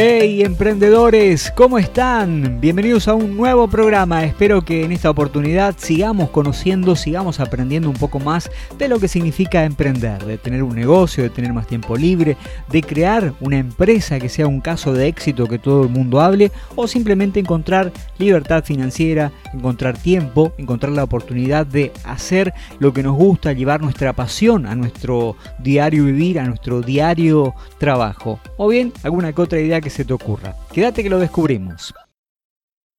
Hey emprendedores, ¿cómo están? Bienvenidos a un nuevo programa. Espero que en esta oportunidad sigamos conociendo, sigamos aprendiendo un poco más de lo que significa emprender, de tener un negocio, de tener más tiempo libre, de crear una empresa que sea un caso de éxito que todo el mundo hable o simplemente encontrar libertad financiera, encontrar tiempo, encontrar la oportunidad de hacer lo que nos gusta, llevar nuestra pasión a nuestro diario vivir, a nuestro diario trabajo. O bien alguna que otra idea que se te ocurra. Quédate que lo descubrimos.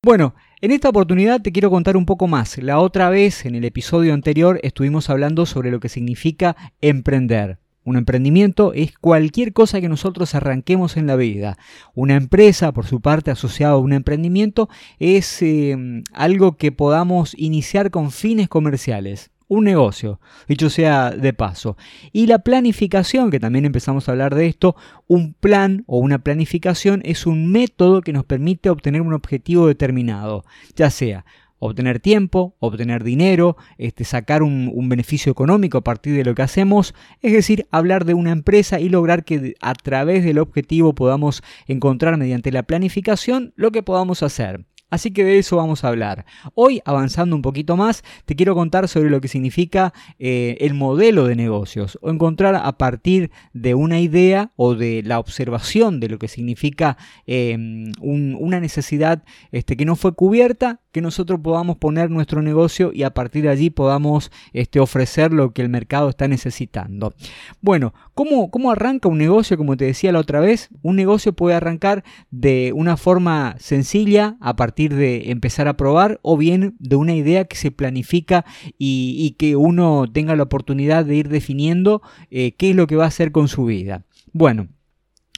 Bueno, en esta oportunidad te quiero contar un poco más. La otra vez, en el episodio anterior, estuvimos hablando sobre lo que significa emprender. Un emprendimiento es cualquier cosa que nosotros arranquemos en la vida. Una empresa, por su parte, asociada a un emprendimiento, es eh, algo que podamos iniciar con fines comerciales un negocio, dicho sea de paso. Y la planificación, que también empezamos a hablar de esto, un plan o una planificación es un método que nos permite obtener un objetivo determinado, ya sea obtener tiempo, obtener dinero, este, sacar un, un, beneficio económico a partir de lo que hacemos, es decir, hablar de una empresa y lograr que a través del objetivo podamos encontrar mediante la planificación lo que podamos hacer. Así que de eso vamos a hablar. Hoy, avanzando un poquito más, te quiero contar sobre lo que significa eh, el modelo de negocios o encontrar a partir de una idea o de la observación de lo que significa em, una necesidad este, que no fue cubierta, que nosotros podamos poner nuestro negocio y a partir de allí podamos este, ofrecer lo que el mercado está necesitando. Bueno, ¿cómo, ¿cómo arranca un negocio? Como te decía la otra vez, un negocio puede arrancar de una forma sencilla a partir de empezar a probar o bien de una idea que se planifica y, que uno tenga la oportunidad de ir definiendo eh, qué es lo que va a hacer con su vida. Bueno,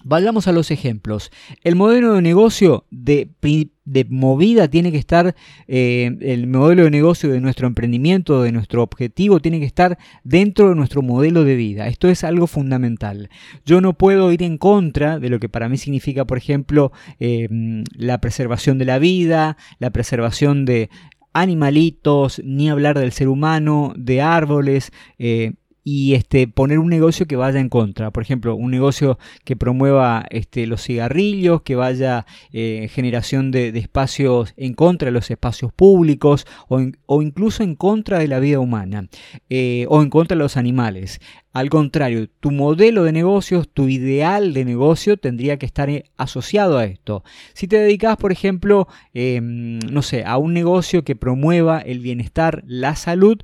Vayamos a los ejemplos. El modelo de negocio de, de movida tiene que estar, eh, el modelo de negocio de nuestro emprendimiento, de nuestro objetivo, tiene que estar dentro de nuestro modelo de vida. Esto es algo fundamental. Yo no puedo ir en contra de lo que para mí significa, por ejemplo, em, la preservación de la vida, la preservación de animalitos, ni hablar del ser humano, de árboles. Eh, y este, poner un negocio que vaya en contra. Por ejemplo, un negocio que promueva este, los cigarrillos, que vaya eh, generación de, espacios en contra de los espacios públicos o, incluso en contra de la vida humana eh, o en contra de los animales. Al contrario, tu modelo de negocios, tu ideal de negocio tendría que estar eh, asociado a esto. Si te dedicas, por ejemplo, em, no sé, a un negocio que promueva el bienestar, la salud,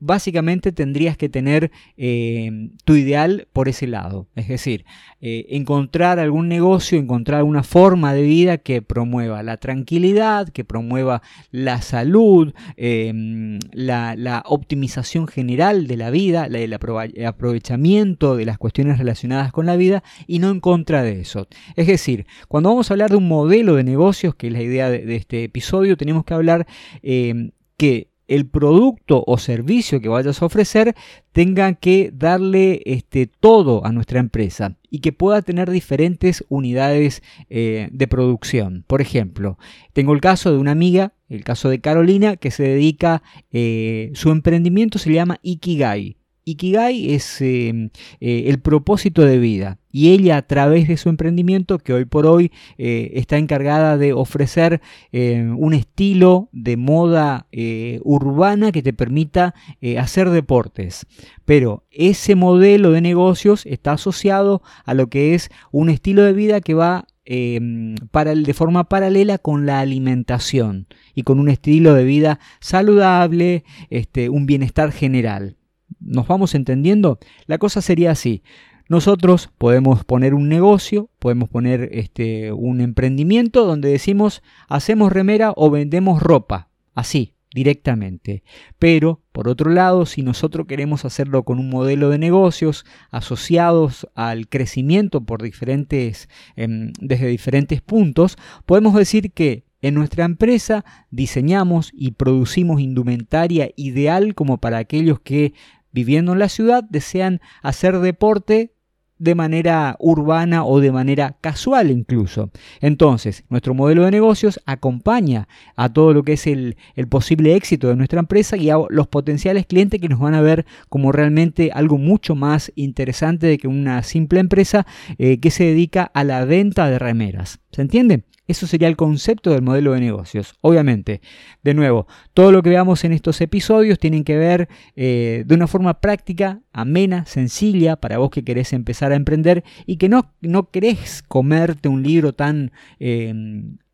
básicamente tendrías que tener eh, tu ideal por ese lado. Es decir, eh, encontrar algún negocio, encontrar alguna forma de vida que promueva la tranquilidad, que promueva la salud, em, la, optimización general de la vida, el aprovechamiento de las cuestiones relacionadas con la vida y no en contra de eso. Es decir, cuando vamos a hablar de un modelo de negocios, que es la idea de, de este episodio, tenemos que hablar que el producto o servicio que vayas a ofrecer tenga que darle este, todo a nuestra empresa y que pueda tener diferentes unidades eh, de producción. Por ejemplo, tengo el caso de una amiga, el caso de Carolina, que se dedica, eh, su emprendimiento se llama Ikigai. Ikigai es em, eh, el propósito de vida y ella a través de su emprendimiento que hoy por hoy eh, está encargada de ofrecer em, un estilo de moda eh, urbana que te permita hacer deportes. Pero ese modelo de negocios está asociado a lo que es un estilo de vida que va em, de forma paralela con la alimentación y con un estilo de vida saludable, este, un bienestar general nos vamos entendiendo, la cosa sería así. Nosotros podemos poner un negocio, podemos poner este, un emprendimiento donde decimos hacemos remera o vendemos ropa, así, directamente. Pero, por otro lado, si nosotros queremos hacerlo con un modelo de negocios asociados al crecimiento por diferentes, em, desde diferentes puntos, podemos decir que en nuestra empresa diseñamos y producimos indumentaria ideal como para aquellos que viviendo en la ciudad desean hacer deporte de manera urbana o de manera casual incluso. Entonces, nuestro modelo de negocios acompaña a todo lo que es el, posible éxito de nuestra empresa y a los potenciales clientes que nos van a ver como realmente algo mucho más interesante de que una simple empresa eh, que se dedica a la venta de remeras. ¿Se entiende? Eso sería el concepto del modelo de negocios. Obviamente, de nuevo, todo lo que veamos en estos episodios tienen que ver eh, de una forma práctica, amena, sencilla, para vos que querés empezar a emprender y que no, no querés comerte un libro tan eh,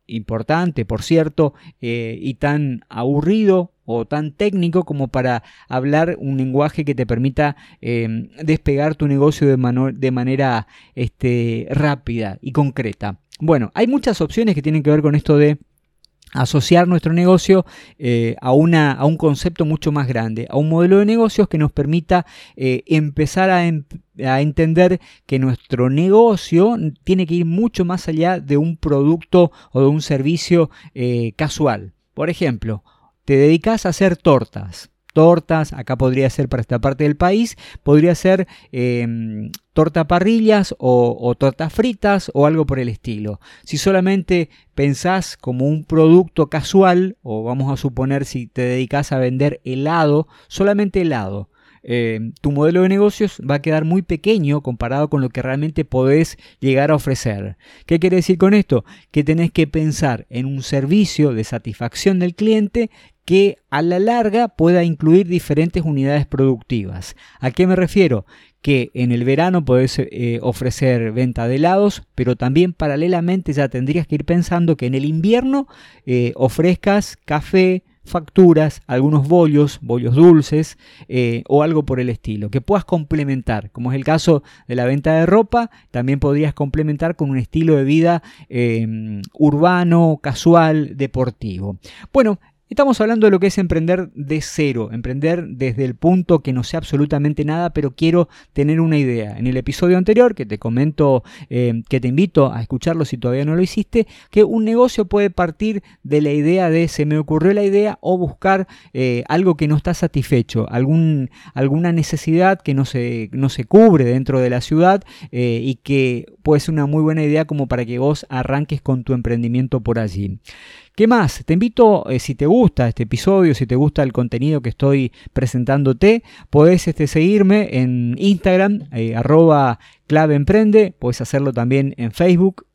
importante, por cierto, eh, y tan aburrido o tan técnico como para hablar un lenguaje que te permita despegar tu negocio de, de manera este, rápida y concreta. Bueno, hay muchas opciones que tienen que ver con esto de asociar nuestro negocio eh, a, una, a, un concepto mucho más grande, a un modelo de negocios que nos permita eh, empezar a, entender que nuestro negocio tiene que ir mucho más allá de un producto o de un servicio eh, casual. Por ejemplo, te dedicas a hacer tortas tortas, acá podría ser para esta parte del país, podría ser em, torta parrillas o, o, tortas fritas o algo por el estilo. Si solamente pensás como un producto casual, o vamos a suponer si te dedicas a vender helado, solamente helado, eh, tu modelo de negocios va a quedar muy pequeño comparado con lo que realmente podés llegar a ofrecer. ¿Qué quiere decir con esto? Que tenés que pensar en un servicio de satisfacción del cliente que a la larga pueda incluir diferentes unidades productivas. ¿A qué me refiero? Que en el verano podés eh, ofrecer venta de helados, pero también paralelamente ya tendrías que ir pensando que en el invierno eh, ofrezcas café, facturas, algunos bollos, bollos dulces eh, o algo por el estilo, que puedas complementar, como es el caso de la venta de ropa, también podrías complementar con un estilo de vida em, urbano, casual, deportivo. Bueno, Estamos hablando de lo que es emprender de cero, emprender desde el punto que no sé absolutamente nada, pero quiero tener una idea. En el episodio anterior, que te comento, eh, que te invito a escucharlo si todavía no lo hiciste, que un negocio puede partir de la idea de se me ocurrió la idea o buscar eh, algo que no está satisfecho, alguna necesidad que no se, no se cubre dentro de la ciudad eh, y que puede ser una muy buena idea como para que vos arranques con tu emprendimiento por allí. ¿Qué más? Te invito, eh, si te gusta este episodio, si te gusta el contenido que estoy presentándote, podés este, seguirme en Instagram, eh, arroba clave emprende, puedes hacerlo también en Facebook,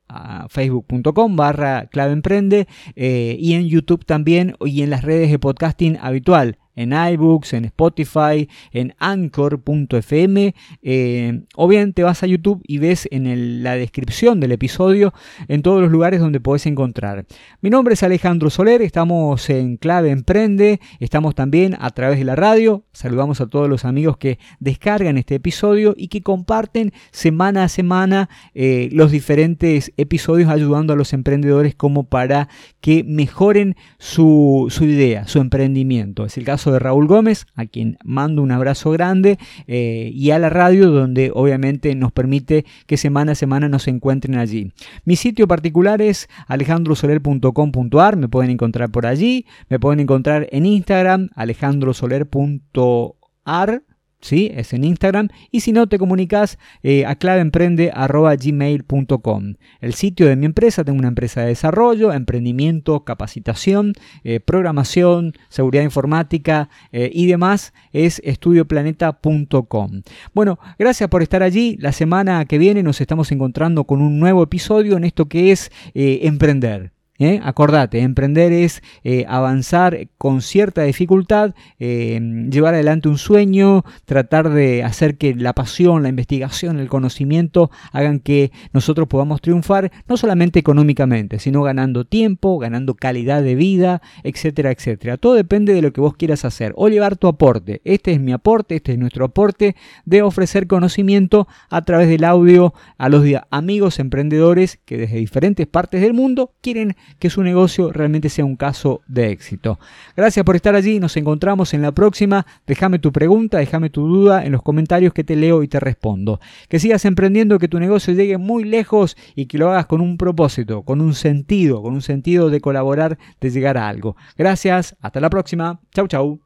facebook.com barra clave emprende eh, y en YouTube también y en las redes de podcasting habitual en iBooks, en Spotify, en Anchor.fm eh, o bien te vas a YouTube y ves en la descripción del episodio en todos los lugares donde puedes encontrar. Mi nombre es Alejandro Soler, estamos en Clave Emprende, estamos también a través de la radio, saludamos a todos los amigos que descargan este episodio y que comparten semana a semana eh, los diferentes episodios ayudando a los emprendedores como para que mejoren su, su idea, su emprendimiento. Es el de Raúl Gómez, a quien mando un abrazo grande, eh, y a la radio, donde obviamente nos permite que semana a semana nos encuentren allí. Mi sitio particular es alejandrosoler.com.ar, me pueden encontrar por allí, me pueden encontrar en Instagram, alejandrosoler.ar ¿sí? Es en Instagram. Y si no, te comunicas eh, a claveemprende.gmail.com. El sitio de mi empresa, tengo una empresa de desarrollo, emprendimiento, capacitación, eh, programación, seguridad informática eh, y demás, es estudioplaneta.com. Bueno, gracias por estar allí. La semana que viene nos estamos encontrando con un nuevo episodio en esto que es emprender. ¿Eh? Acordate, emprender es eh, avanzar con cierta dificultad, eh, llevar adelante un sueño, tratar de hacer que la pasión, la investigación, el conocimiento hagan que nosotros podamos triunfar, no solamente económicamente, sino ganando tiempo, ganando calidad de vida, etcétera, etcétera. Todo depende de lo que vos quieras hacer o llevar tu aporte. Este es mi aporte, este es nuestro aporte de ofrecer conocimiento a través del audio a los amigos emprendedores que desde diferentes partes del mundo quieren que su negocio realmente sea un caso de éxito. Gracias por estar allí, nos encontramos en la próxima. Déjame tu pregunta, déjame tu duda en los comentarios que te leo y te respondo. Que sigas emprendiendo, que tu negocio llegue muy lejos y que lo hagas con un propósito, con un sentido, con un sentido de colaborar, de llegar a algo. Gracias, hasta la próxima. Chau, chau.